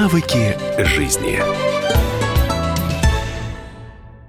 Навыки жизни.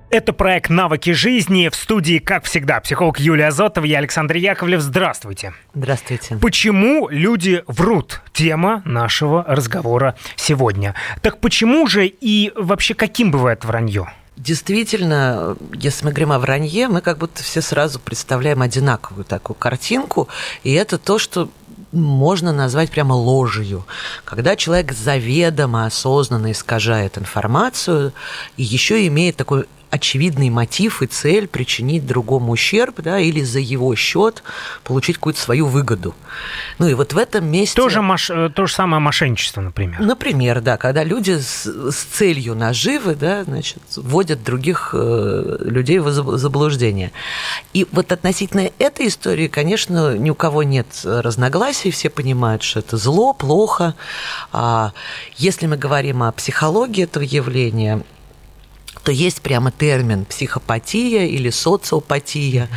Это проект «Навыки жизни». В студии, как всегда, психолог Юлия Азотова, я Александр Яковлев. Здравствуйте. Здравствуйте. Почему люди врут? Тема нашего разговора сегодня. Так почему же и вообще каким бывает вранье? Действительно, если мы говорим о вранье, мы как будто все сразу представляем одинаковую такую картинку, и это то, что можно назвать прямо ложью, когда человек заведомо, осознанно искажает информацию и еще имеет такой очевидный мотив и цель причинить другому ущерб, да, или за его счет получить какую-то свою выгоду. Ну и вот в этом месте... Тоже маш... Э, то же самое мошенничество, например. Например, да, когда люди с, с целью наживы, да, значит, вводят других э, людей в заблуждение. И вот относительно этой истории, конечно, ни у кого нет разногласий, все понимают, что это зло, плохо. А если мы говорим о психологии этого явления, то есть прямо термин психопатия или социопатия,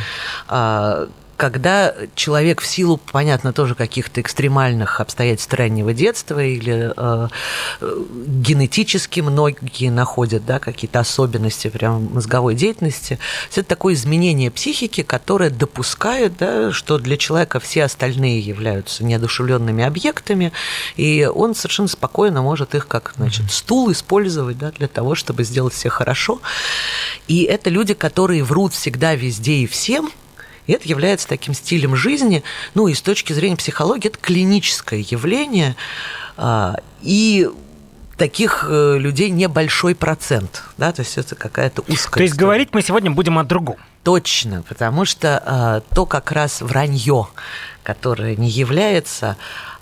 а, когда человек в силу, понятно, тоже каких-то экстремальных обстоятельств раннего детства или э, генетически многие находят да, какие-то особенности прям мозговой деятельности, это такое изменение психики, которое допускает, да, что для человека все остальные являются неодушевленными объектами, и он совершенно спокойно может их как значит, стул использовать да, для того, чтобы сделать все хорошо. И это люди, которые врут всегда, везде и всем – и это является таким стилем жизни. Ну и с точки зрения психологии это клиническое явление. А, и таких э, людей небольшой процент, да, то есть это какая-то узкая. То есть история. говорить мы сегодня будем о другом. Точно, потому что а, то как раз вранье, которое не является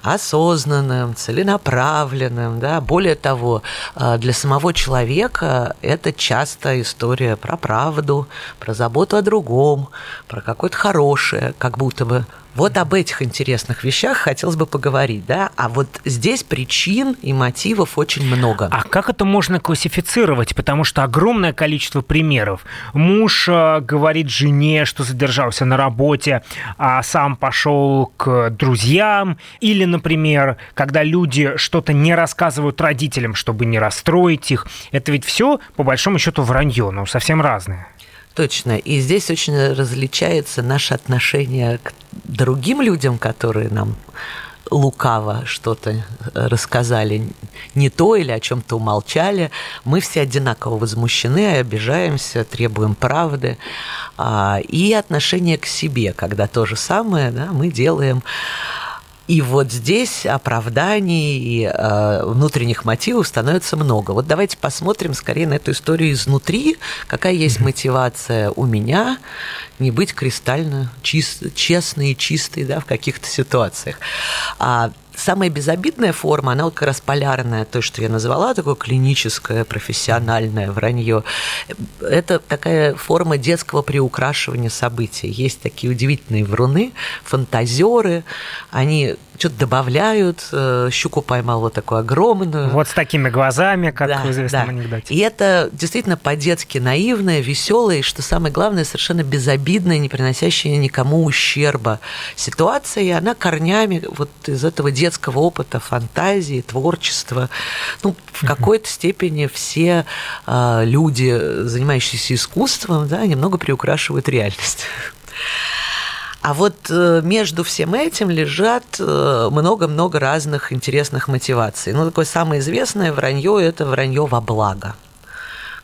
осознанным, целенаправленным. Да? Более того, а, для самого человека это часто история про правду, про заботу о другом, про какое-то хорошее, как будто бы вот об этих интересных вещах хотелось бы поговорить, да, а вот здесь причин и мотивов очень много. А как это можно классифицировать? Потому что огромное количество примеров. Муж э, говорит жене, что задержался на работе, а сам пошел к друзьям. Или, например, когда люди что-то не рассказывают родителям, чтобы не расстроить их. Это ведь все, по большому счету, вранье, но совсем разное. Точно. И здесь очень различается наше отношение к другим людям, которые нам лукаво что-то рассказали не то или о чем-то умолчали, мы все одинаково возмущены, обижаемся, требуем правды. А, и отношение к себе, когда то же самое да, мы делаем и вот здесь оправданий и э, внутренних мотивов становится много. Вот давайте посмотрим скорее на эту историю изнутри, какая есть мотивация у меня не быть кристально чист, честной и чистой да, в каких-то ситуациях. А самая безобидная форма, она вот как раз полярная, то, что я назвала, такое клиническое, профессиональное вранье. Это такая форма детского приукрашивания событий. Есть такие удивительные вруны, фантазеры, они что-то добавляют. Э, щуку поймал вот такую огромную. Вот с такими глазами, как да, в известном да. анекдоте. И это действительно по-детски наивное, веселое, и, что самое главное, совершенно безобидное, не приносящее никому ущерба ситуация, и она корнями вот из этого детского опыта, фантазии, творчества. Ну, в какой-то степени все э, люди, занимающиеся искусством, да, немного приукрашивают реальность. А вот э, между всем этим лежат э, много-много разных интересных мотиваций. Ну, такое самое известное вранье – это вранье во благо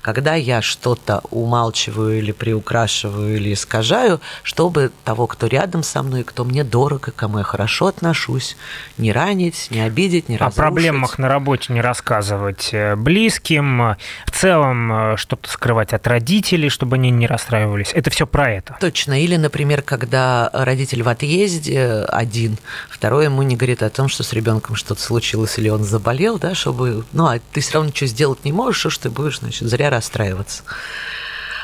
когда я что-то умалчиваю или приукрашиваю или искажаю, чтобы того, кто рядом со мной, кто мне дорого, кому я хорошо отношусь, не ранить, не обидеть, не разрушить. О проблемах на работе не рассказывать э, близким, э, в целом э, что-то скрывать от родителей, чтобы они не расстраивались. Это все про это. Точно. Или, например, когда родитель в отъезде один, второй ему не говорит о том, что с ребенком что-то случилось или он заболел, да, чтобы, ну, а ты все равно ничего сделать не можешь, что ж ты будешь, значит, зря расстраиваться.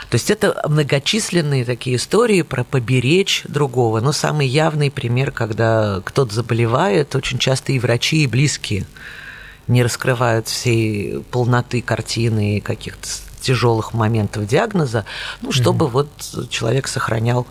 То есть это многочисленные такие истории про поберечь другого. Но самый явный пример, когда кто-то заболевает, очень часто и врачи, и близкие не раскрывают всей полноты картины и каких-то тяжелых моментов диагноза, ну, чтобы mm-hmm. вот человек сохранял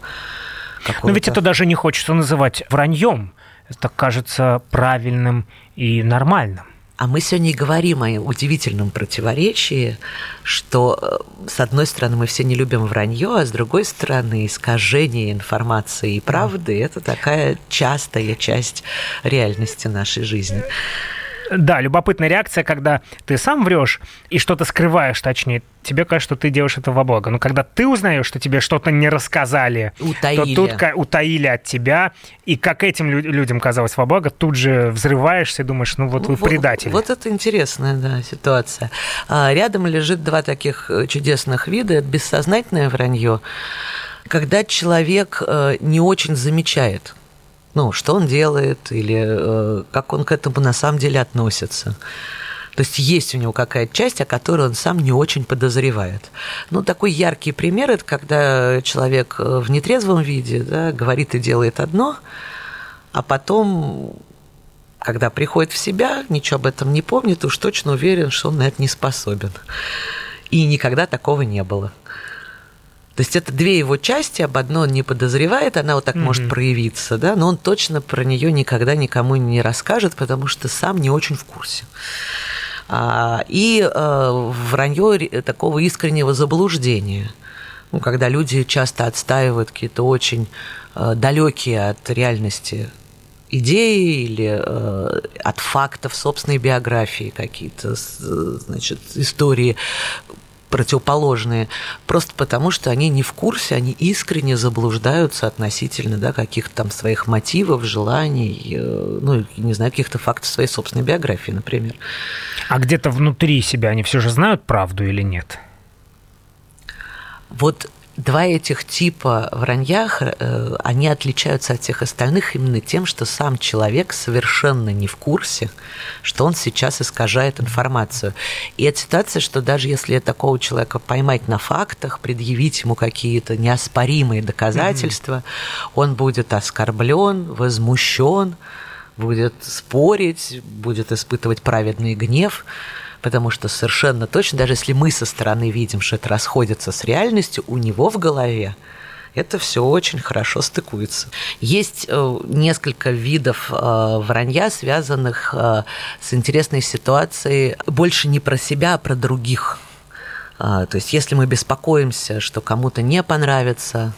Но ведь это даже не хочется называть враньем. Это кажется правильным и нормальным. А мы сегодня говорим о удивительном противоречии, что э, с одной стороны мы все не любим вранье, а с другой стороны искажение информации и правды – это такая частая часть реальности нашей жизни. Да, любопытная реакция, когда ты сам врешь и что-то скрываешь, точнее, тебе кажется, что ты делаешь это во благо. Но когда ты узнаешь, что тебе что-то не рассказали, утаили. то тут утаили от тебя, и как этим людям казалось во благо, тут же взрываешься и думаешь, ну вот вы. Вот, вот это интересная да, ситуация. А рядом лежит два таких э, чудесных вида. Это бессознательное вранье, когда человек э, не очень замечает – ну, что он делает или э, как он к этому на самом деле относится. То есть есть у него какая-то часть, о которой он сам не очень подозревает. Ну, такой яркий пример – это когда человек э, в нетрезвом виде да, говорит и делает одно, а потом, когда приходит в себя, ничего об этом не помнит, уж точно уверен, что он на это не способен. И никогда такого не было. То есть это две его части, об одной он не подозревает, она вот так mm-hmm. может проявиться, да, но он точно про нее никогда никому не расскажет, потому что сам не очень в курсе. А, и э, вранье такого искреннего заблуждения. Ну, когда люди часто отстаивают какие-то очень э, далекие от реальности идеи или э, от фактов собственной биографии какие-то, значит, истории, противоположные, просто потому что они не в курсе, они искренне заблуждаются относительно да, каких-то там своих мотивов, желаний, э, ну, не знаю, каких-то фактов своей собственной биографии, например. А где-то внутри себя они все же знают правду или нет? Вот Два этих типа вранья, э, они отличаются от всех остальных именно тем, что сам человек совершенно не в курсе, что он сейчас искажает информацию. И эта ситуация, что даже если такого человека поймать на фактах, предъявить ему какие-то неоспоримые доказательства, mm-hmm. он будет оскорблен, возмущен, будет спорить, будет испытывать праведный гнев потому что совершенно точно, даже если мы со стороны видим, что это расходится с реальностью, у него в голове это все очень хорошо стыкуется. Есть э, несколько видов э, вранья, связанных э, с интересной ситуацией, больше не про себя, а про других. То есть, если мы беспокоимся, что кому-то не понравится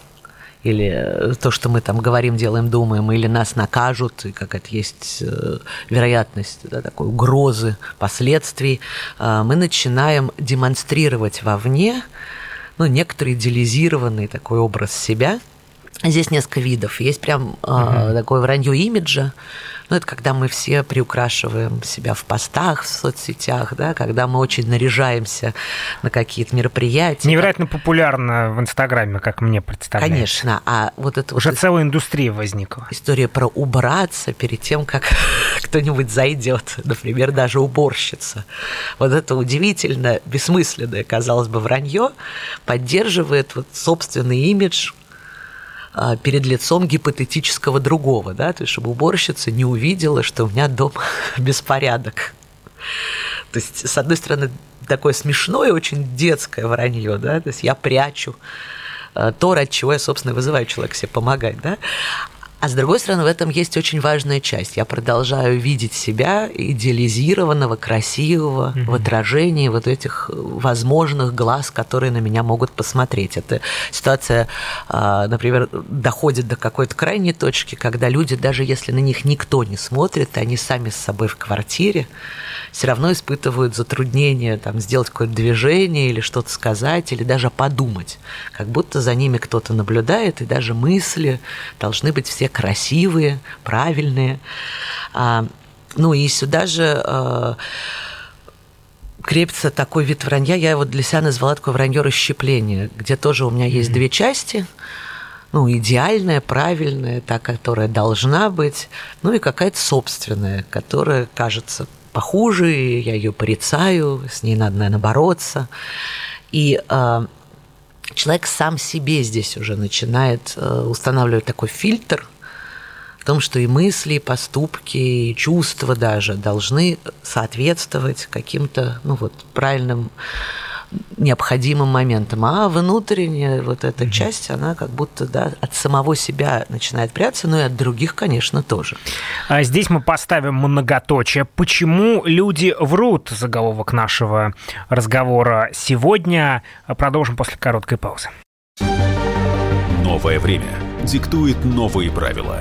или э, то, что мы там говорим, делаем, думаем, или нас накажут, и какая-то есть э, вероятность да, такой угрозы последствий, э, мы начинаем демонстрировать вовне ну, некоторый идеализированный такой образ себя. Здесь несколько видов. Есть прям угу. такое вранье имиджа, ну, это когда мы все приукрашиваем себя в постах, в соцсетях, да, когда мы очень наряжаемся на какие-то мероприятия. Невероятно популярно в Инстаграме, как мне представляется. Конечно. А вот это Уже вот целая индустрия возникла. История про убраться перед тем, как кто-нибудь зайдет, например, даже уборщица. Вот это удивительно бессмысленное, казалось бы, вранье поддерживает вот собственный имидж перед лицом гипотетического другого, да, то есть чтобы уборщица не увидела, что у меня дома беспорядок. То есть, с одной стороны, такое смешное, очень детское вранье, да, то есть я прячу а, то, ради чего я, собственно, вызываю человека себе помогать, да, а с другой стороны, в этом есть очень важная часть. Я продолжаю видеть себя идеализированного, красивого mm-hmm. в отражении вот этих возможных глаз, которые на меня могут посмотреть. Эта ситуация, а, например, доходит до какой-то крайней точки, когда люди, даже если на них никто не смотрит, они сами с собой в квартире, все равно испытывают затруднение там, сделать какое-то движение или что-то сказать, или даже подумать. Как будто за ними кто-то наблюдает, и даже мысли должны быть все красивые, правильные. А, ну и сюда же а, крепится такой вид вранья, я его для себя назвала такое вранье расщепления, где тоже у меня есть mm-hmm. две части – ну, идеальная, правильная, та, которая должна быть, ну и какая-то собственная, которая кажется похуже, я ее порицаю, с ней надо, наверное, бороться. И э, человек сам себе здесь уже начинает э, устанавливать такой фильтр том, что и мысли, и поступки, и чувства даже должны соответствовать каким-то, ну вот, правильным необходимым моментом, а внутренняя вот эта mm-hmm. часть, она как будто да, от самого себя начинает прятаться, но и от других, конечно, тоже. А здесь мы поставим многоточие. Почему люди врут? Заголовок нашего разговора сегодня. Продолжим после короткой паузы. Новое время диктует новые правила.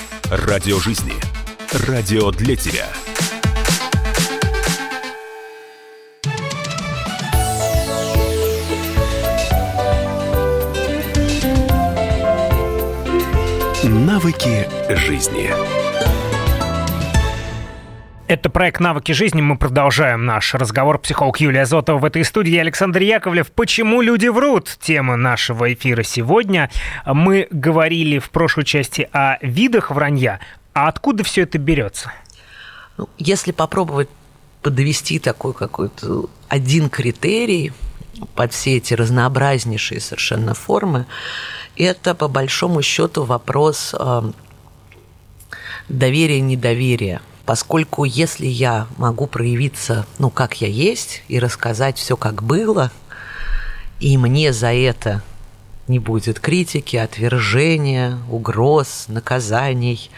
Радио жизни. Радио для тебя. Навыки жизни. Это проект «Навыки жизни». Мы продолжаем наш разговор. Психолог Юлия Зотова в этой студии. Александр Яковлев. Почему люди врут? Тема нашего эфира сегодня. Мы говорили в прошлой части о видах вранья. А откуда все это берется? Ну, если попробовать подвести такой какой-то один критерий под все эти разнообразнейшие совершенно формы, это по большому счету вопрос э, доверия-недоверия – поскольку если я могу проявиться, ну, как я есть, и рассказать все, как было, и мне за это не будет критики, отвержения, угроз, наказаний,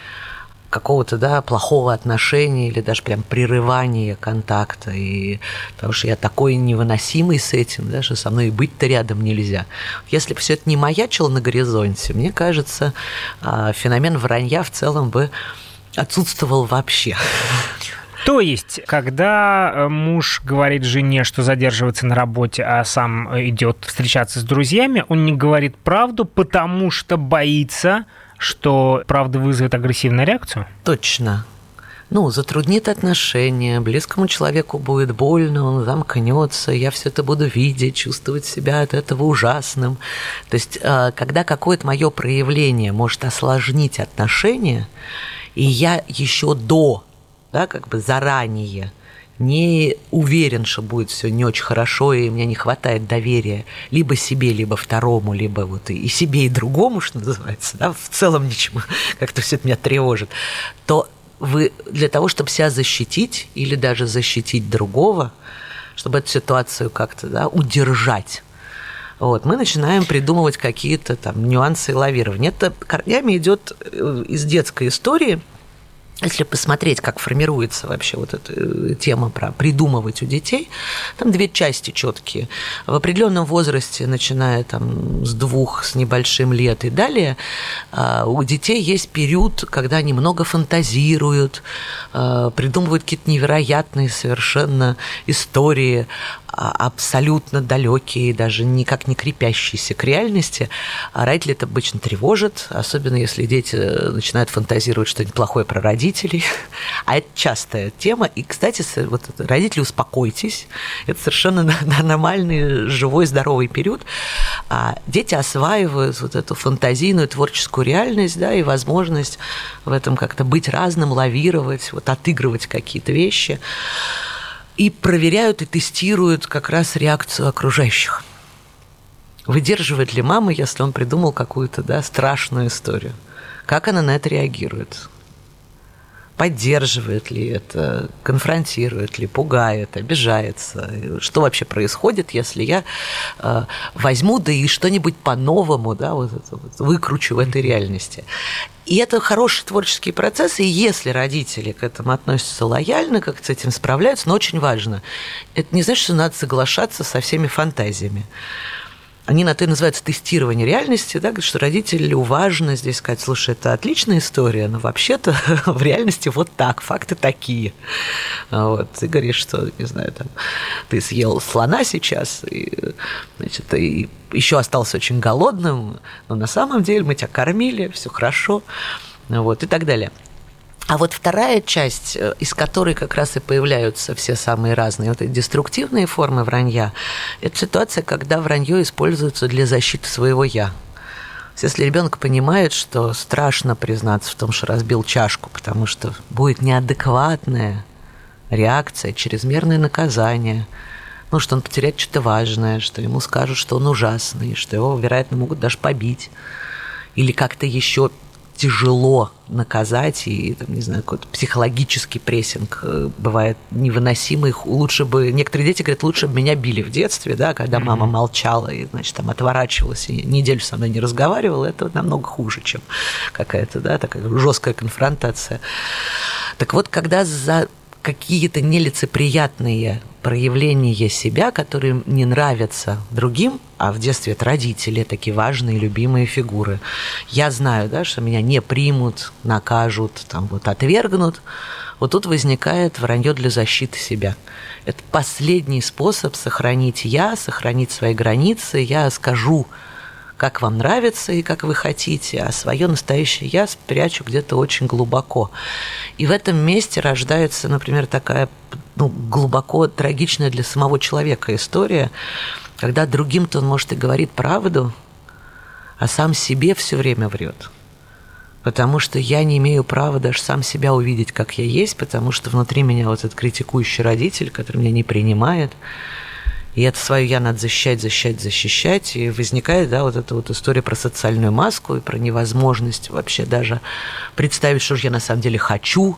какого-то, да, плохого отношения или даже прям прерывания контакта, и потому что я такой невыносимый с этим, да, что со мной и быть-то рядом нельзя. Если бы все это не маячило на горизонте, мне кажется, а, феномен вранья в целом бы отсутствовал вообще. То есть, когда э, муж говорит жене, что задерживается на работе, а сам э, идет встречаться с друзьями, он не говорит правду, потому что боится, что правда вызовет агрессивную реакцию? Точно. Ну, затруднит отношения, близкому человеку будет больно, он замкнется, я все это буду видеть, чувствовать себя от этого ужасным. То есть, э, когда какое-то мое проявление может осложнить отношения, и я еще до, да, как бы заранее не уверен, что будет все не очень хорошо, и мне не хватает доверия либо себе, либо второму, либо вот и себе, и другому, что называется, да, в целом ничему, как-то все это меня тревожит, то вы для того, чтобы себя защитить или даже защитить другого, чтобы эту ситуацию как-то да, удержать, вот, мы начинаем придумывать какие-то там нюансы лавирования. Это корнями идет э, из детской истории – если посмотреть, как формируется вообще вот эта э, тема про придумывать у детей, там две части четкие. В определенном возрасте, начиная там с двух с небольшим лет и далее, а, у детей есть период, когда они много фантазируют, а, придумывают какие-то невероятные совершенно истории, а, абсолютно далекие, даже никак не крепящиеся к реальности, а родители это обычно тревожит, особенно если дети э, начинают фантазировать что-нибудь плохое про родителей. А это частая тема. И, кстати, вот родители, успокойтесь, это совершенно нормальный, живой, здоровый период. А дети осваивают вот эту фантазийную творческую реальность, да, и возможность в этом как-то быть разным, лавировать, вот отыгрывать какие-то вещи и проверяют и тестируют как раз реакцию окружающих. Выдерживает ли мама, если он придумал какую-то да, страшную историю? Как она на это реагирует? Поддерживает ли это, конфронтирует ли, пугает, обижается. Что вообще происходит, если я э, возьму, да и что-нибудь по-новому, да, вот это вот, выкручу в этой реальности. И это хороший творческий процесс, и если родители к этому относятся лояльно, как с этим справляются, но очень важно, это не значит, что надо соглашаться со всеми фантазиями они на то и называются тестирование реальности, да, что родителю важно здесь сказать, слушай, это отличная история, но вообще-то в реальности вот так, факты такие. А вот, ты говоришь, что, не знаю, там, ты съел слона сейчас, и, значит, и еще остался очень голодным, но на самом деле мы тебя кормили, все хорошо, вот, и так далее. А вот вторая часть, э, из которой как раз и появляются все самые разные вот эти деструктивные формы вранья, это ситуация, когда вранье используется для защиты своего «я». Если ребенок понимает, что страшно признаться в том, что разбил чашку, потому что будет неадекватная реакция, чрезмерное наказание, ну, что он потеряет что-то важное, что ему скажут, что он ужасный, что его, вероятно, могут даже побить или как-то еще тяжело наказать, и, там, не знаю, какой-то психологический прессинг э, бывает невыносимый. Лучше бы... Некоторые дети говорят, лучше бы меня били в детстве, да, когда мама молчала и, значит, там отворачивалась и неделю со мной не разговаривала. Это намного хуже, чем какая-то, да, такая жесткая конфронтация. Так вот, когда за какие-то нелицеприятные проявления себя, которые не нравятся другим, а в детстве это родители, такие важные, любимые фигуры. Я знаю, да, что меня не примут, накажут, там вот отвергнут. Вот тут возникает вранье для защиты себя. Это последний способ сохранить я, сохранить свои границы. Я скажу как вам нравится и как вы хотите, а свое настоящее я спрячу где-то очень глубоко. И в этом месте рождается, например, такая ну, глубоко трагичная для самого человека история, когда другим-то он, может, и говорит правду, а сам себе все время врет. Потому что я не имею права даже сам себя увидеть, как я есть, потому что внутри меня вот этот критикующий родитель, который меня не принимает, и это свое я надо защищать, защищать, защищать. И возникает, да, вот эта вот история про социальную маску и про невозможность вообще даже представить, что же я на самом деле хочу,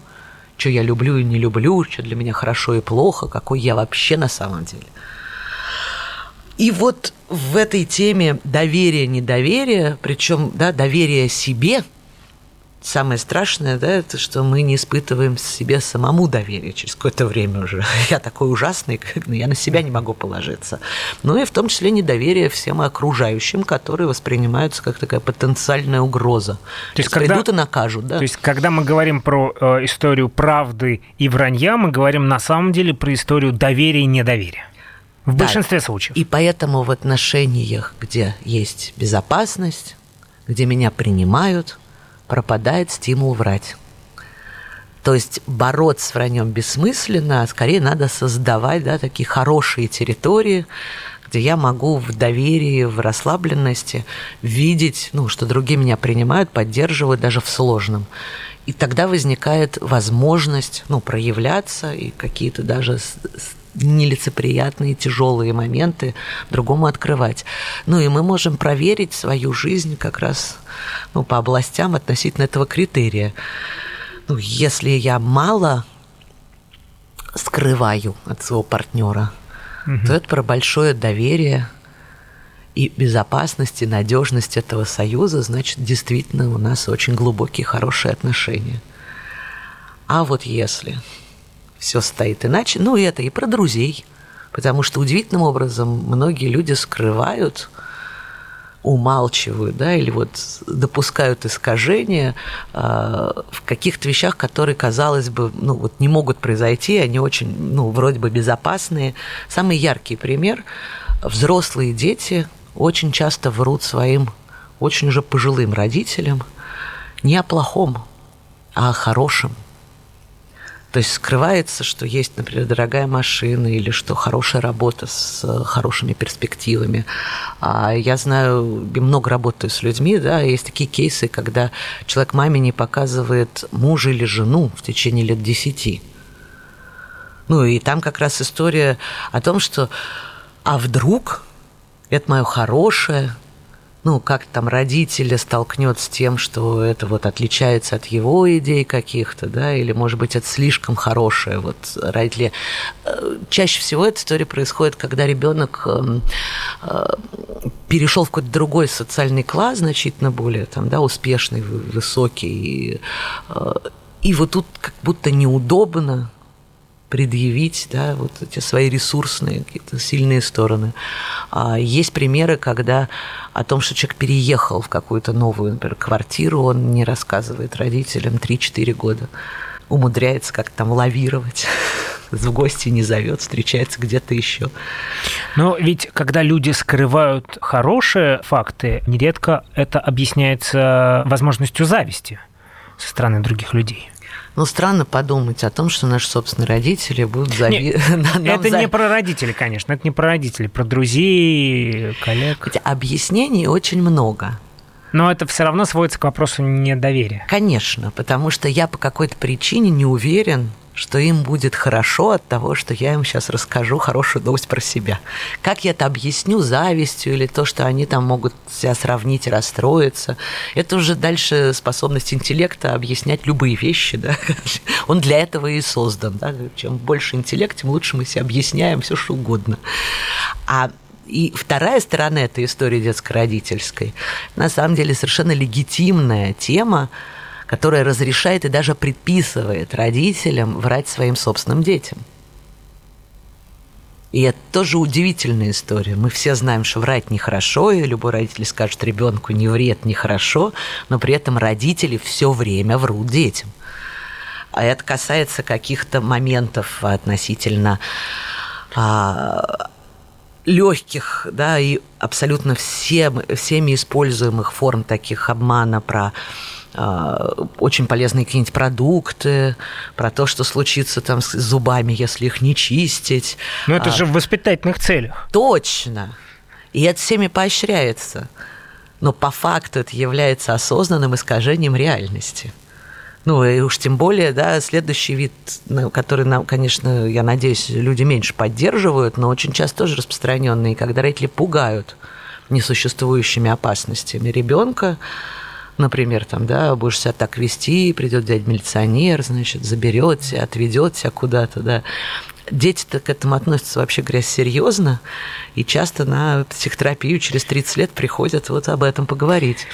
что я люблю и не люблю, что для меня хорошо и плохо, какой я вообще на самом деле. И вот в этой теме доверия-недоверия, причем да, доверие себе – самое страшное, да, это что мы не испытываем себе самому доверия через какое-то время уже. Я такой ужасный, я на себя не могу положиться. Ну и в том числе недоверие всем окружающим, которые воспринимаются как такая потенциальная угроза. То есть, когда, придут и накажут, да. То есть, когда мы говорим про э, историю правды и вранья, мы говорим на самом деле про историю доверия и недоверия. В да. большинстве случаев. И поэтому в отношениях, где есть безопасность, где меня принимают, пропадает стимул врать. То есть бороться с враньем бессмысленно, а скорее надо создавать да, такие хорошие территории, где я могу в доверии, в расслабленности видеть, ну, что другие меня принимают, поддерживают даже в сложном. И тогда возникает возможность ну, проявляться и какие-то даже нелицеприятные, тяжелые моменты другому открывать. Ну и мы можем проверить свою жизнь как раз ну, по областям относительно этого критерия. Ну, если я мало скрываю от своего партнера, угу. то это про большое доверие и безопасность и надежность этого союза, значит, действительно у нас очень глубокие, хорошие отношения. А вот если все стоит иначе. Ну, и это и про друзей. Потому что удивительным образом многие люди скрывают, умалчивают, да, или вот допускают искажения э, в каких-то вещах, которые, казалось бы, ну, вот не могут произойти, они очень, ну, вроде бы безопасные. Самый яркий пример – взрослые дети очень часто врут своим очень уже пожилым родителям не о плохом, а о хорошем – то есть скрывается, что есть, например, дорогая машина или что хорошая работа с э, хорошими перспективами. А я знаю, много работаю с людьми, да, есть такие кейсы, когда человек маме не показывает мужа или жену в течение лет десяти. Ну и там как раз история о том, что а вдруг это мое хорошее, ну, как там родители столкнет с тем, что это вот отличается от его идей каких-то, да, или, может быть, это слишком хорошее. Вот родители... Э, чаще всего эта история происходит, когда ребенок эм, э, перешел в какой-то другой социальный класс, значительно более там, да, успешный, высокий, и, э, и вот тут как будто неудобно предъявить да, вот эти свои ресурсные какие-то сильные стороны. А есть примеры, когда о том, что человек переехал в какую-то новую, например, квартиру, он не рассказывает родителям 3-4 года, умудряется как-то там лавировать в гости не зовет, встречается где-то еще. Но ведь когда люди скрывают хорошие факты, нередко это объясняется возможностью зависти со стороны других людей. Ну, странно подумать о том, что наши собственные родители будут зави... Это не про родителей, конечно, это не про родителей, про друзей, коллег. Хотя объяснений очень много. Но это все равно сводится к вопросу недоверия. Конечно, потому что я по какой-то причине не уверен, что им будет хорошо от того, что я им сейчас расскажу хорошую новость про себя. Как я это объясню завистью или то, что они там могут себя сравнить и расстроиться, это уже дальше способность интеллекта объяснять любые вещи. Да? Он для этого и создан. Да? Чем больше интеллект, тем лучше мы себе объясняем все, что угодно. А и вторая сторона этой истории детско-родительской, на самом деле совершенно легитимная тема, которая разрешает и даже предписывает родителям врать своим собственным детям. И это тоже удивительная история. Мы все знаем, что врать нехорошо, и любой родитель скажет ребенку не вред, нехорошо, но при этом родители все время врут детям. А это касается каких-то моментов относительно а, легких, да, и абсолютно всем, всеми используемых форм таких обмана про очень полезные какие-нибудь продукты, про то, что случится там с зубами, если их не чистить. Но это а, же в воспитательных целях. Точно. И это всеми поощряется. Но по факту это является осознанным искажением реальности. Ну, и уж тем более, да, следующий вид, который нам, конечно, я надеюсь, люди меньше поддерживают, но очень часто тоже распространенный, когда родители пугают несуществующими опасностями ребенка, например, там, да, будешь себя так вести, придет дядь милиционер, значит, заберет тебя, отведет тебя куда-то, да. Дети-то к этому относятся вообще, говоря, серьезно, и часто на психотерапию через 30 лет приходят вот об этом поговорить.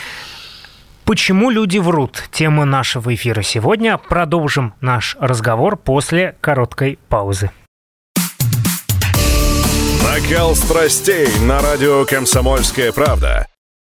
Почему люди врут? Тема нашего эфира сегодня. Продолжим наш разговор после короткой паузы. Накал страстей на радио «Комсомольская правда».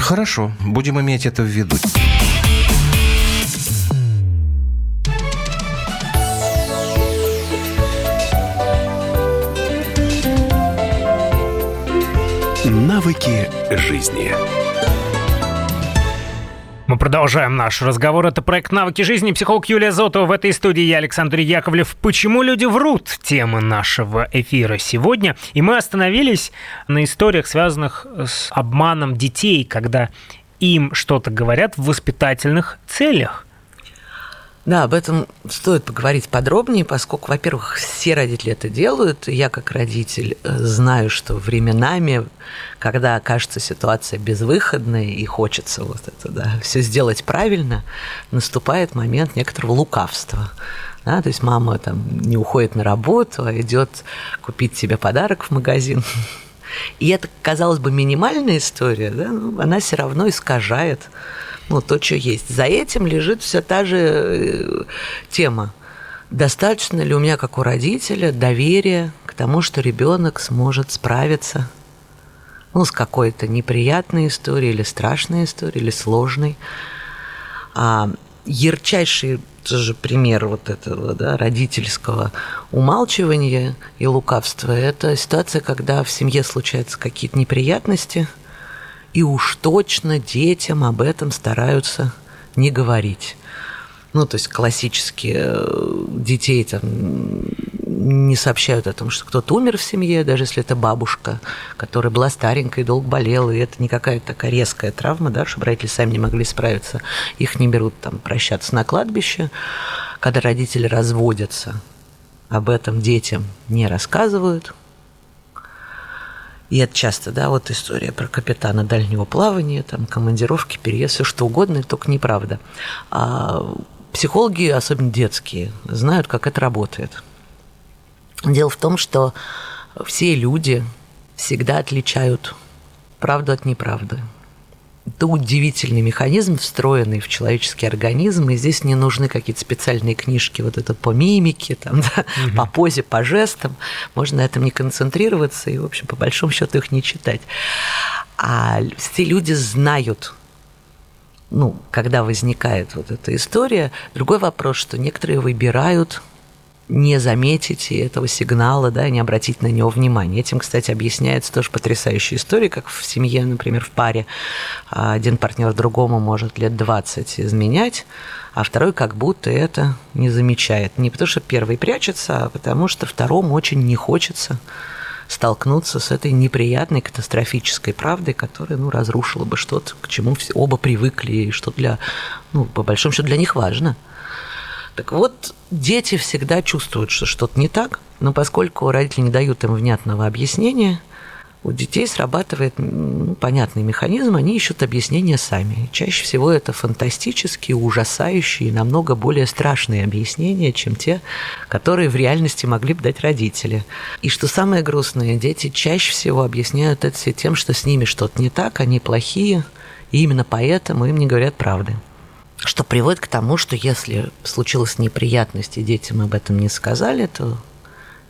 Хорошо, будем иметь это в виду. Навыки жизни. Мы продолжаем наш разговор. Это проект «Навыки жизни». Психолог Юлия Зотова. В этой студии я, Александр Яковлев. Почему люди врут? Тема нашего эфира сегодня. И мы остановились на историях, связанных с обманом детей, когда им что-то говорят в воспитательных целях. Да, об этом стоит поговорить подробнее, поскольку, во-первых, все родители это делают. Я, как родитель, э, знаю, что временами, когда кажется ситуация безвыходная и хочется вот это, да, все сделать правильно, наступает момент некоторого лукавства. Да, то есть мама там не уходит на работу, а идет купить себе подарок в магазин. И это, казалось бы, минимальная история, да, она все равно искажает ну, то, что есть. За этим лежит вся та же э, тема. Достаточно ли у меня, как у родителя, доверия к тому, что ребенок сможет справиться ну, с какой-то неприятной историей или страшной историей, или сложной. А ярчайший тоже пример вот этого да, родительского умалчивания и лукавства – это ситуация, когда в семье случаются какие-то неприятности – и уж точно детям об этом стараются не говорить. Ну, то есть классические э, детей там не сообщают о том, что кто-то умер в семье, даже если это бабушка, которая была старенькой, долго болела, и это не какая-то такая резкая травма, да, чтобы родители сами не могли справиться. Их не берут там прощаться на кладбище. Когда родители разводятся, об этом детям не рассказывают, и это часто, да, вот история про капитана дальнего плавания, там, командировки, переезд, все что угодно, только неправда. А психологи, особенно детские, знают, как это работает. Дело в том, что все люди всегда отличают правду от неправды. Это удивительный механизм, встроенный в человеческий организм, и здесь не нужны какие-то специальные книжки, вот это по мимике, там, да, угу. по позе, по жестам. Можно на этом не концентрироваться и, в общем, по большому счету их не читать. А все люди знают, ну, когда возникает вот эта история. Другой вопрос, что некоторые выбирают не заметить этого сигнала, да, не обратить на него внимания. Этим, кстати, объясняется тоже потрясающая история, как в семье, например, в паре один партнер другому может лет 20 изменять, а второй как будто это не замечает. Не потому что первый прячется, а потому что второму очень не хочется столкнуться с этой неприятной катастрофической правдой, которая ну, разрушила бы что-то, к чему оба привыкли, и что для, ну, по большому счету для них важно – так вот, дети всегда чувствуют, что что-то не так, но поскольку родители не дают им внятного объяснения, у детей срабатывает ну, понятный механизм, они ищут объяснения сами. Чаще всего это фантастические, ужасающие, намного более страшные объяснения, чем те, которые в реальности могли бы дать родители. И что самое грустное, дети чаще всего объясняют это тем, что с ними что-то не так, они плохие, и именно поэтому им не говорят правды что приводит к тому, что если случилась неприятность, и детям об этом не сказали, то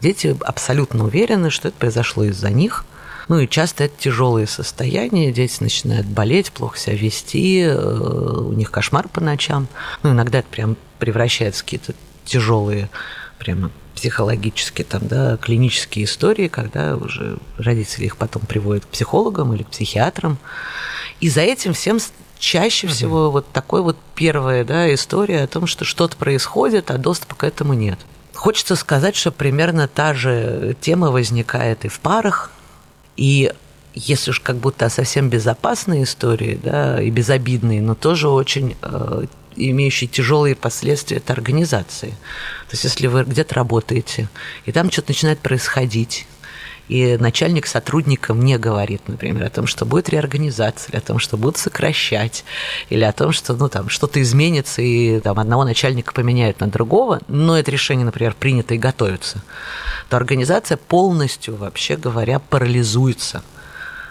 дети абсолютно уверены, что это произошло из-за них. Ну и часто это тяжелые состояния, дети начинают болеть, плохо себя вести, э, у них кошмар по ночам. Ну, иногда это прям превращается в какие-то тяжелые прямо психологические, там, да, клинические истории, когда уже родители их потом приводят к психологам или к психиатрам. И за этим всем чаще угу. всего вот такой вот первая да, история о том, что что-то происходит, а доступа к этому нет. Хочется сказать, что примерно та же тема возникает и в парах, и если уж как будто совсем безопасной истории, да, и безобидной, но тоже очень э, имеющие тяжелые последствия это организации. То есть, если вы где-то работаете, и там что-то начинает происходить, и начальник сотрудникам не говорит, например, о том, что будет реорганизация, или о том, что будут сокращать, или о том, что ну, там, что-то изменится, и там, одного начальника поменяют на другого, но это решение, например, принято и готовится, то организация полностью, вообще говоря, парализуется –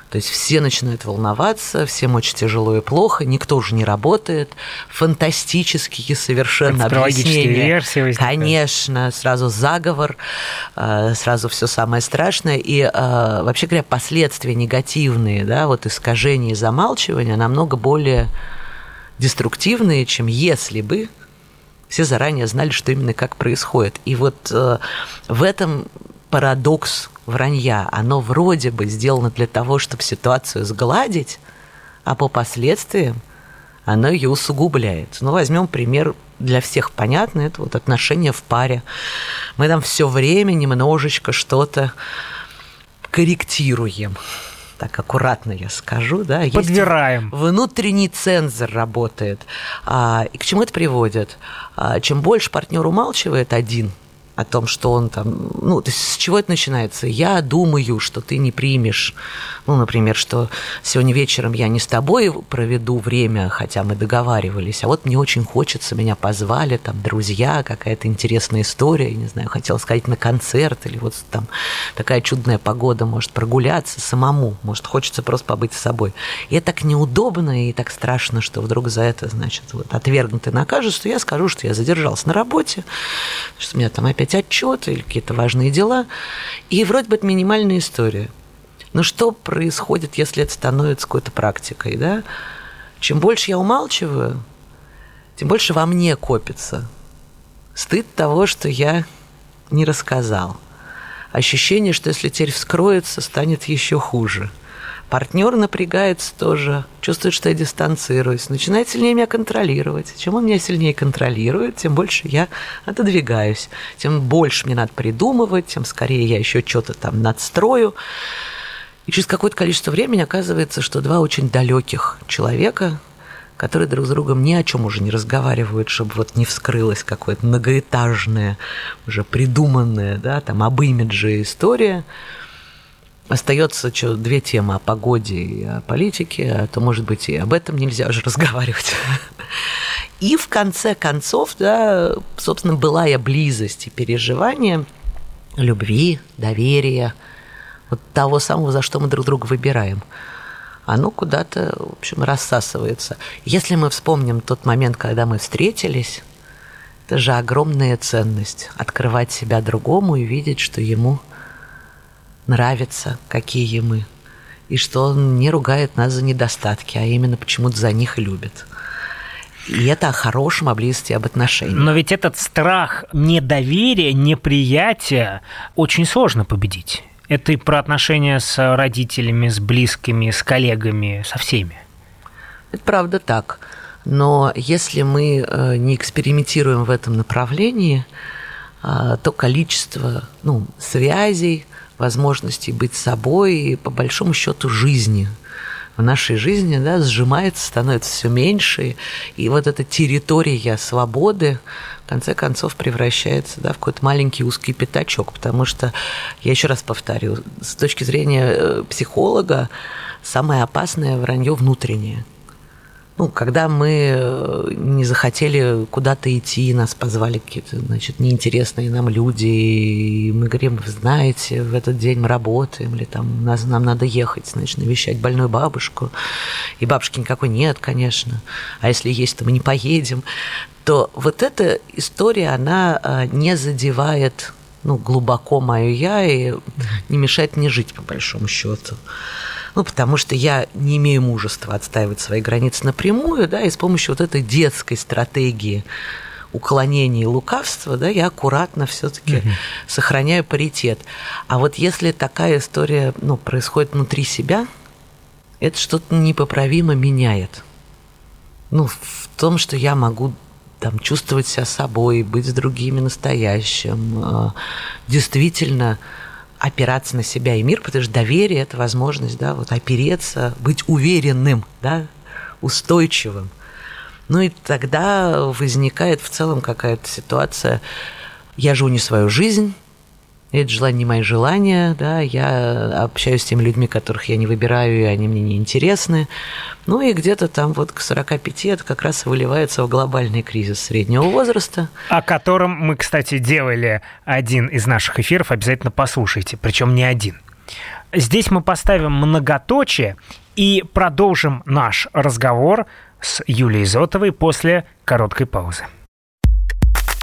то есть все начинают волноваться, всем очень тяжело и плохо, никто уже не работает. Фантастические совершенно объяснения. версии возникают. Конечно, сразу заговор, э, сразу все самое страшное. И э, вообще говоря, последствия негативные, да, вот искажения и замалчивания намного более деструктивные, чем если бы все заранее знали, что именно как происходит. И вот э, в этом парадокс вранья. Оно вроде бы сделано для того, чтобы ситуацию сгладить, а по последствиям оно ее усугубляет. Ну, возьмем пример для всех понятный, это вот отношения в паре. Мы там все время немножечко что-то корректируем. Так аккуратно я скажу, да. Подбираем. Есть внутренний цензор работает. А, и к чему это приводит? А, чем больше партнер умалчивает один – о том, что он там, ну, то есть с чего это начинается? Я думаю, что ты не примешь, ну, например, что сегодня вечером я не с тобой проведу время, хотя мы договаривались, а вот мне очень хочется, меня позвали, там, друзья, какая-то интересная история, не знаю, хотел сходить на концерт, или вот там такая чудная погода, может прогуляться самому, может, хочется просто побыть с собой. И это так неудобно и так страшно, что вдруг за это, значит, вот отвергнуты накажут, что я скажу, что я задержался на работе, что меня там опять писать отчеты или какие-то важные дела. И вроде бы это минимальная история. Но что происходит, если это становится какой-то практикой? Да? Чем больше я умалчиваю, тем больше во мне копится стыд того, что я не рассказал. Ощущение, что если теперь вскроется, станет еще хуже – Партнер напрягается тоже, чувствует, что я дистанцируюсь, начинает сильнее меня контролировать. Чем он меня сильнее контролирует, тем больше я отодвигаюсь, тем больше мне надо придумывать, тем скорее я еще что-то там надстрою. И через какое-то количество времени оказывается, что два очень далеких человека, которые друг с другом ни о чем уже не разговаривают, чтобы вот не вскрылась какое-то многоэтажная, уже придуманная, да, там об имидже история – Остается что, две темы о погоде и о политике, а то, может быть, и об этом нельзя уже разговаривать. И в конце концов, да, собственно, былая близость и переживание любви, доверия, вот того самого, за что мы друг друга выбираем. оно куда-то, в общем, рассасывается. Если мы вспомним тот момент, когда мы встретились, это же огромная ценность. Открывать себя другому и видеть, что ему нравится, какие мы. И что он не ругает нас за недостатки, а именно почему-то за них любит. И это о хорошем, о близости, об отношениях. Но ведь этот страх недоверия, неприятия очень сложно победить. Это и про отношения с родителями, с близкими, с коллегами, со всеми. Это правда так. Но если мы э, не экспериментируем в этом направлении, э, то количество ну, связей, возможностей быть собой и, по большому счету, жизни в нашей жизни да, сжимается, становится все меньше. И вот эта территория свободы, в конце концов превращается да, в какой-то маленький узкий пятачок, потому что, я еще раз повторю, с точки зрения э, психолога, самое опасное вранье внутреннее – ну, когда мы э, не захотели куда-то идти, нас позвали какие-то, значит, неинтересные нам люди, и мы говорим, вы знаете, в этот день мы работаем, или там нас, нам надо ехать, значит, навещать больную бабушку, и бабушки никакой нет, конечно, а если есть, то мы не поедем, то вот эта история, она э, не задевает ну, глубоко мое я и не мешает мне жить, по большому счету. Ну, потому что я не имею мужества отстаивать свои границы напрямую, да, и с помощью вот этой детской стратегии уклонения и лукавства, да, я аккуратно все-таки угу. сохраняю паритет. А вот если такая история ну, происходит внутри себя, это что-то непоправимо меняет. Ну, в том, что я могу там, чувствовать себя собой, быть с другими настоящим, а, действительно опираться на себя и мир, потому что доверие – это возможность да, вот опереться, быть уверенным, да, устойчивым. Ну и тогда возникает в целом какая-то ситуация, я живу не свою жизнь, это желание не мои желания, да, я общаюсь с теми людьми, которых я не выбираю, и они мне не интересны. Ну и где-то там вот к 45 это как раз выливается в глобальный кризис среднего возраста. О котором мы, кстати, делали один из наших эфиров, обязательно послушайте, причем не один. Здесь мы поставим многоточие и продолжим наш разговор с Юлией Зотовой после короткой паузы.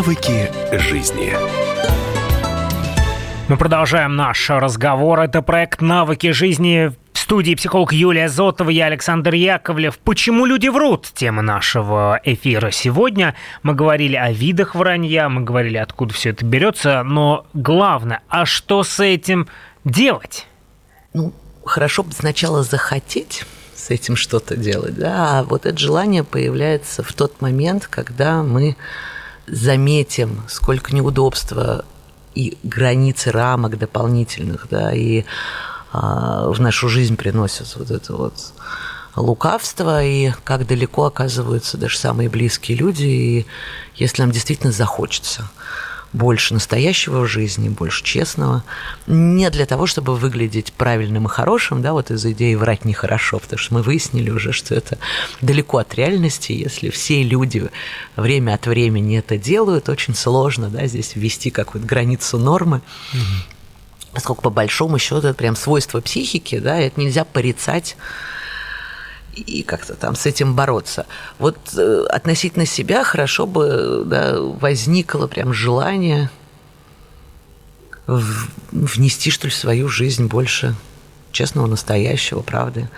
Навыки жизни. Мы продолжаем наш разговор. Это проект «Навыки жизни» в студии психолог Юлия Зотова, я Александр Яковлев. Почему люди врут? Тема нашего эфира сегодня. Мы говорили о видах вранья, мы говорили, откуда все это берется, но главное, а что с этим делать? Ну, хорошо бы сначала захотеть с этим что-то делать, да, а вот это желание появляется в тот момент, когда мы заметим, сколько неудобства и границы рамок дополнительных, да, и а, в нашу жизнь приносят вот это вот лукавство, и как далеко оказываются даже самые близкие люди, и если нам действительно захочется – больше настоящего в жизни, больше честного. Не для того, чтобы выглядеть правильным и хорошим, да, вот из идеи врать нехорошо, потому что мы выяснили уже, что это далеко от реальности. Если все люди время от времени это делают, очень сложно, да, здесь ввести какую-то границу нормы. Угу. Поскольку по большому счету это прям свойство психики, да, это нельзя порицать и как-то там с этим бороться. Вот э, относительно себя хорошо бы да, возникло прям желание внести, что ли, в свою жизнь больше честного, настоящего, правды.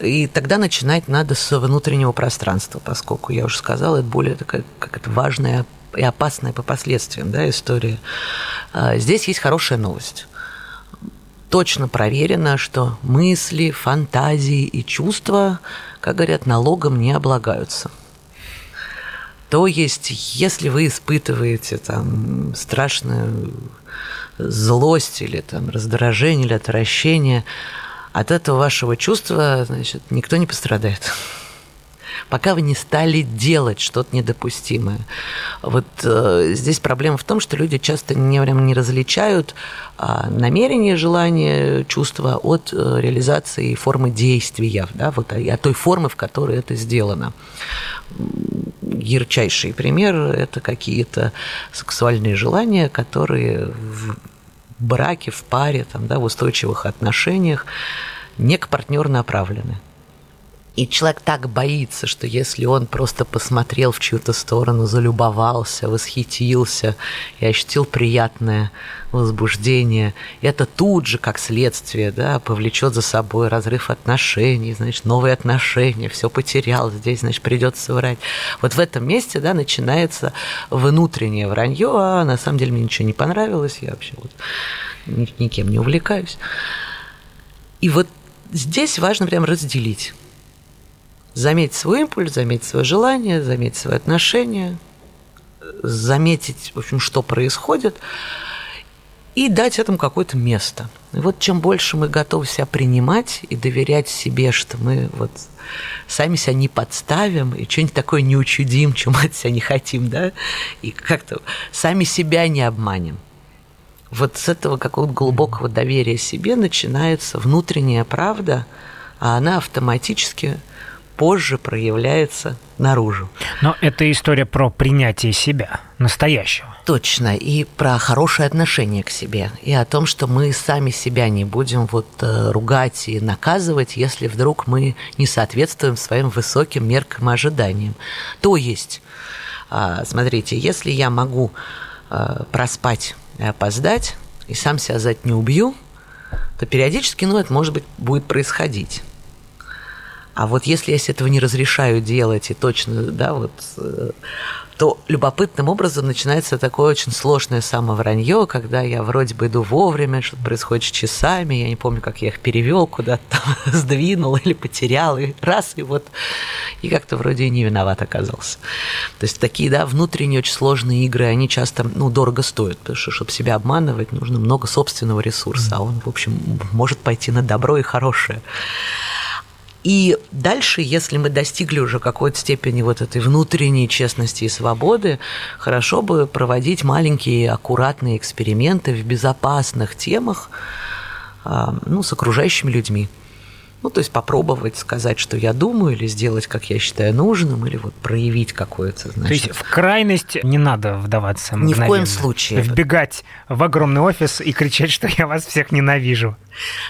И тогда начинать надо с внутреннего пространства, поскольку, я уже сказала, это более такая как это важная и опасная по последствиям да, история. А, здесь есть хорошая новость точно проверено, что мысли, фантазии и чувства, как говорят, налогом не облагаются. То есть, если вы испытываете там страшную злость или там раздражение или отвращение, от этого вашего чувства, значит, никто не пострадает пока вы не стали делать что-то недопустимое. Вот э, здесь проблема в том, что люди часто не, прям не различают э, намерение, желание, чувства от э, реализации формы действия, да, вот, от той формы, в которой это сделано. Ярчайший пример – это какие-то сексуальные желания, которые в браке, в паре, там, да, в устойчивых отношениях не к партнеру направлены. И человек так боится, что если он просто посмотрел в чью-то сторону, залюбовался, восхитился и ощутил приятное возбуждение, это тут же, как следствие, да, повлечет за собой разрыв отношений, значит, новые отношения, все потерял, здесь, значит, придется врать. Вот в этом месте, да, начинается внутреннее вранье, а на самом деле мне ничего не понравилось, я вообще вот никем не увлекаюсь. И вот здесь важно прям разделить заметить свой импульс, заметить свое желание, заметить свои отношения, заметить, в общем, что происходит, и дать этому какое-то место. И вот чем больше мы готовы себя принимать и доверять себе, что мы вот сами себя не подставим и что-нибудь такое не учудим, чем от себя не хотим, да, и как-то сами себя не обманем. Вот с этого какого-то глубокого доверия себе начинается внутренняя правда, а она автоматически позже проявляется наружу. Но это история про принятие себя, настоящего. Точно, и про хорошее отношение к себе, и о том, что мы сами себя не будем вот э, ругать и наказывать, если вдруг мы не соответствуем своим высоким меркам и ожиданиям. То есть, а, смотрите, если я могу э, проспать и опоздать, и сам себя за это не убью, то периодически, ну, это, может быть, будет происходить. А вот если я себе этого не разрешаю делать, и точно, да, вот э, то любопытным образом начинается такое очень сложное самовранье, когда я вроде бы иду вовремя, что-то происходит с часами, я не помню, как я их перевел куда-то, сдвинул или потерял, и раз, и вот, и как-то вроде и не виноват оказался. То есть такие, да, внутренние очень сложные игры, они часто, ну, дорого стоят, потому что, чтобы себя обманывать, нужно много собственного ресурса, а он, в общем, может пойти на добро и хорошее. И дальше, если мы достигли уже какой-то степени вот этой внутренней честности и свободы, хорошо бы проводить маленькие аккуратные эксперименты в безопасных темах а, ну, с окружающими людьми. Ну, то есть попробовать сказать, что я думаю, или сделать, как я считаю нужным, или вот проявить какое-то, значит... То есть в крайность не надо вдаваться мгновенно. Ни в коем случае. Вбегать в огромный офис и кричать, что я вас всех ненавижу.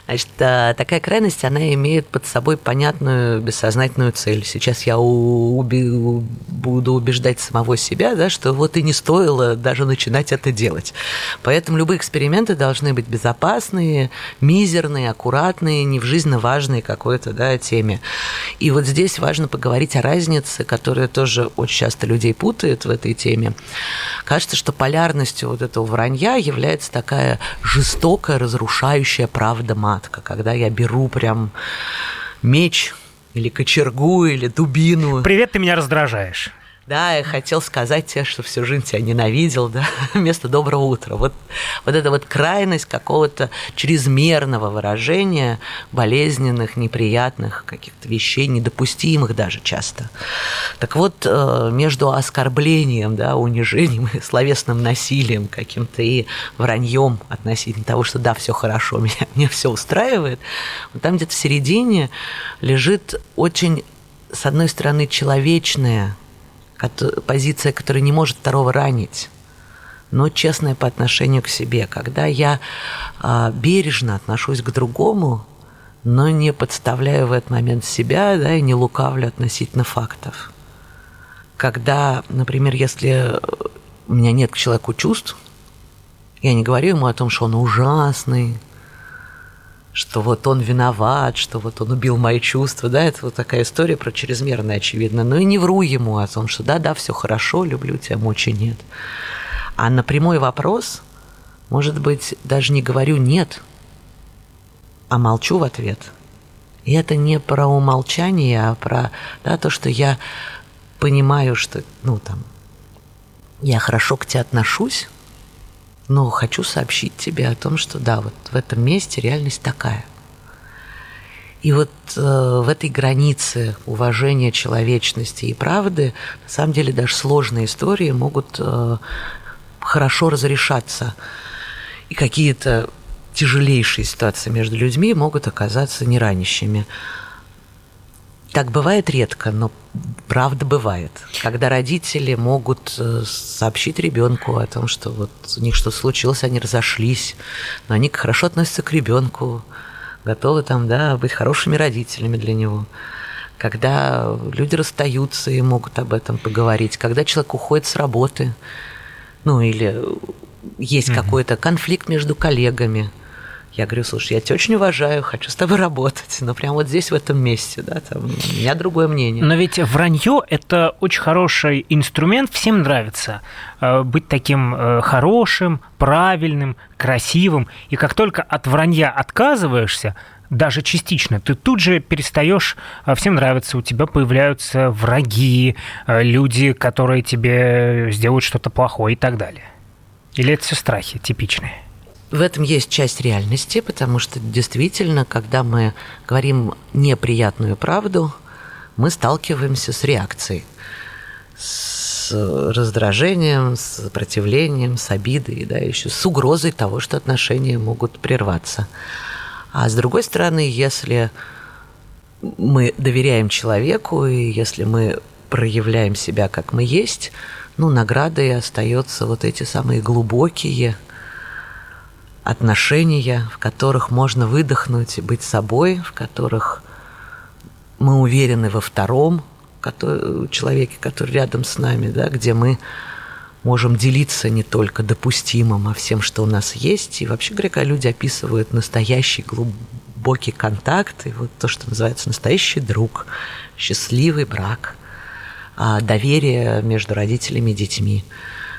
Значит, такая крайность, она имеет под собой понятную бессознательную цель. Сейчас я уби буду убеждать самого себя, да, что вот и не стоило даже начинать это делать. Поэтому любые эксперименты должны быть безопасные, мизерные, аккуратные, не в жизненно важной какой-то да, теме. И вот здесь важно поговорить о разнице, которая тоже очень часто людей путает в этой теме. Кажется, что полярностью вот этого вранья является такая жестокая, разрушающая правда матка, когда я беру прям меч или кочергу, или дубину. Привет, ты меня раздражаешь. Да, я хотел сказать тебе, что всю жизнь тебя ненавидел, да, вместо доброго утра. Вот, вот эта вот крайность какого-то чрезмерного выражения болезненных, неприятных каких-то вещей, недопустимых даже часто. Так вот, э, между оскорблением, да, унижением, словесным насилием каким-то и враньем относительно того, что да, все хорошо, меня, мне все устраивает, вот там где-то в середине лежит очень, с одной стороны, человечное позиция, которая не может второго ранить, но честная по отношению к себе. Когда я а, бережно отношусь к другому, но не подставляю в этот момент себя да, и не лукавлю относительно фактов. Когда, например, если у меня нет к человеку чувств, я не говорю ему о том, что он ужасный, что вот он виноват, что вот он убил мои чувства, да, это вот такая история про чрезмерное, очевидно. Но и не вру ему о том, что да-да, все хорошо, люблю тебя, мочи нет. А на прямой вопрос, может быть, даже не говорю «нет», а молчу в ответ. И это не про умолчание, а про да, то, что я понимаю, что, ну, там, я хорошо к тебе отношусь, но хочу сообщить тебе о том, что да, вот в этом месте реальность такая. И вот э, в этой границе уважения человечности и правды, на самом деле даже сложные истории могут э, хорошо разрешаться. И какие-то тяжелейшие ситуации между людьми могут оказаться неранящими. Так бывает редко, но правда бывает. Когда родители могут э, сообщить ребенку о том, что вот у них что-то случилось, они разошлись, но они хорошо относятся к ребенку, готовы там, да, быть хорошими родителями для него. Когда люди расстаются и могут об этом поговорить, когда человек уходит с работы, ну или есть mm-hmm. какой-то конфликт между коллегами – я говорю, слушай, я тебя очень уважаю, хочу с тобой работать, но прямо вот здесь, в этом месте, да, там, у меня другое мнение. Но ведь вранье – это очень хороший инструмент, всем нравится э, быть таким э, хорошим, правильным, красивым, и как только от вранья отказываешься, даже частично, ты тут же перестаешь э, всем нравиться, у тебя появляются враги, люди, которые тебе сделают что-то плохое и так далее. Или это все страхи типичные? В этом есть часть реальности, потому что действительно, когда мы говорим неприятную правду, мы сталкиваемся с реакцией, с раздражением, с сопротивлением, с обидой, да, еще с угрозой того, что отношения могут прерваться. А с другой стороны, если мы доверяем человеку, и если мы проявляем себя, как мы есть, ну, наградой остаются вот эти самые глубокие, отношения, в которых можно выдохнуть и быть собой, в которых мы уверены во втором который, человеке, который рядом с нами, да, где мы можем делиться не только допустимым, а всем, что у нас есть. И вообще говоря, люди описывают настоящий глубокий контакт, и вот то, что называется настоящий друг, счастливый брак, а, доверие между родителями и детьми,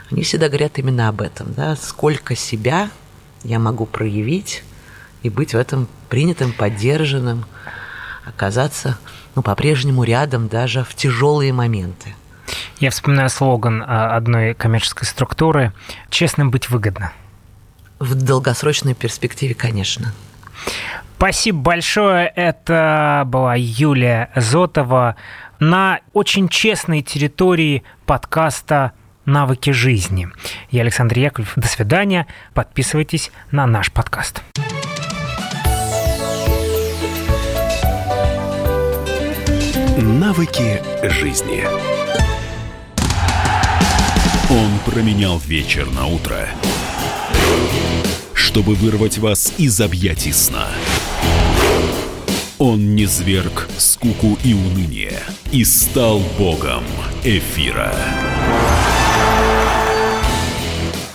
они всегда говорят именно об этом, да, сколько себя – я могу проявить и быть в этом принятым, поддержанным, оказаться ну, по-прежнему рядом даже в тяжелые моменты. Я вспоминаю слоган а, одной коммерческой структуры «Честным быть выгодно». В долгосрочной перспективе, конечно. Спасибо большое. Это была Юлия Зотова на очень честной территории подкаста навыки жизни. Я Александр Яковлев. До свидания. Подписывайтесь на наш подкаст. Навыки жизни. Он променял вечер на утро, чтобы вырвать вас из объятий сна. Он не зверг скуку и уныние и стал богом эфира.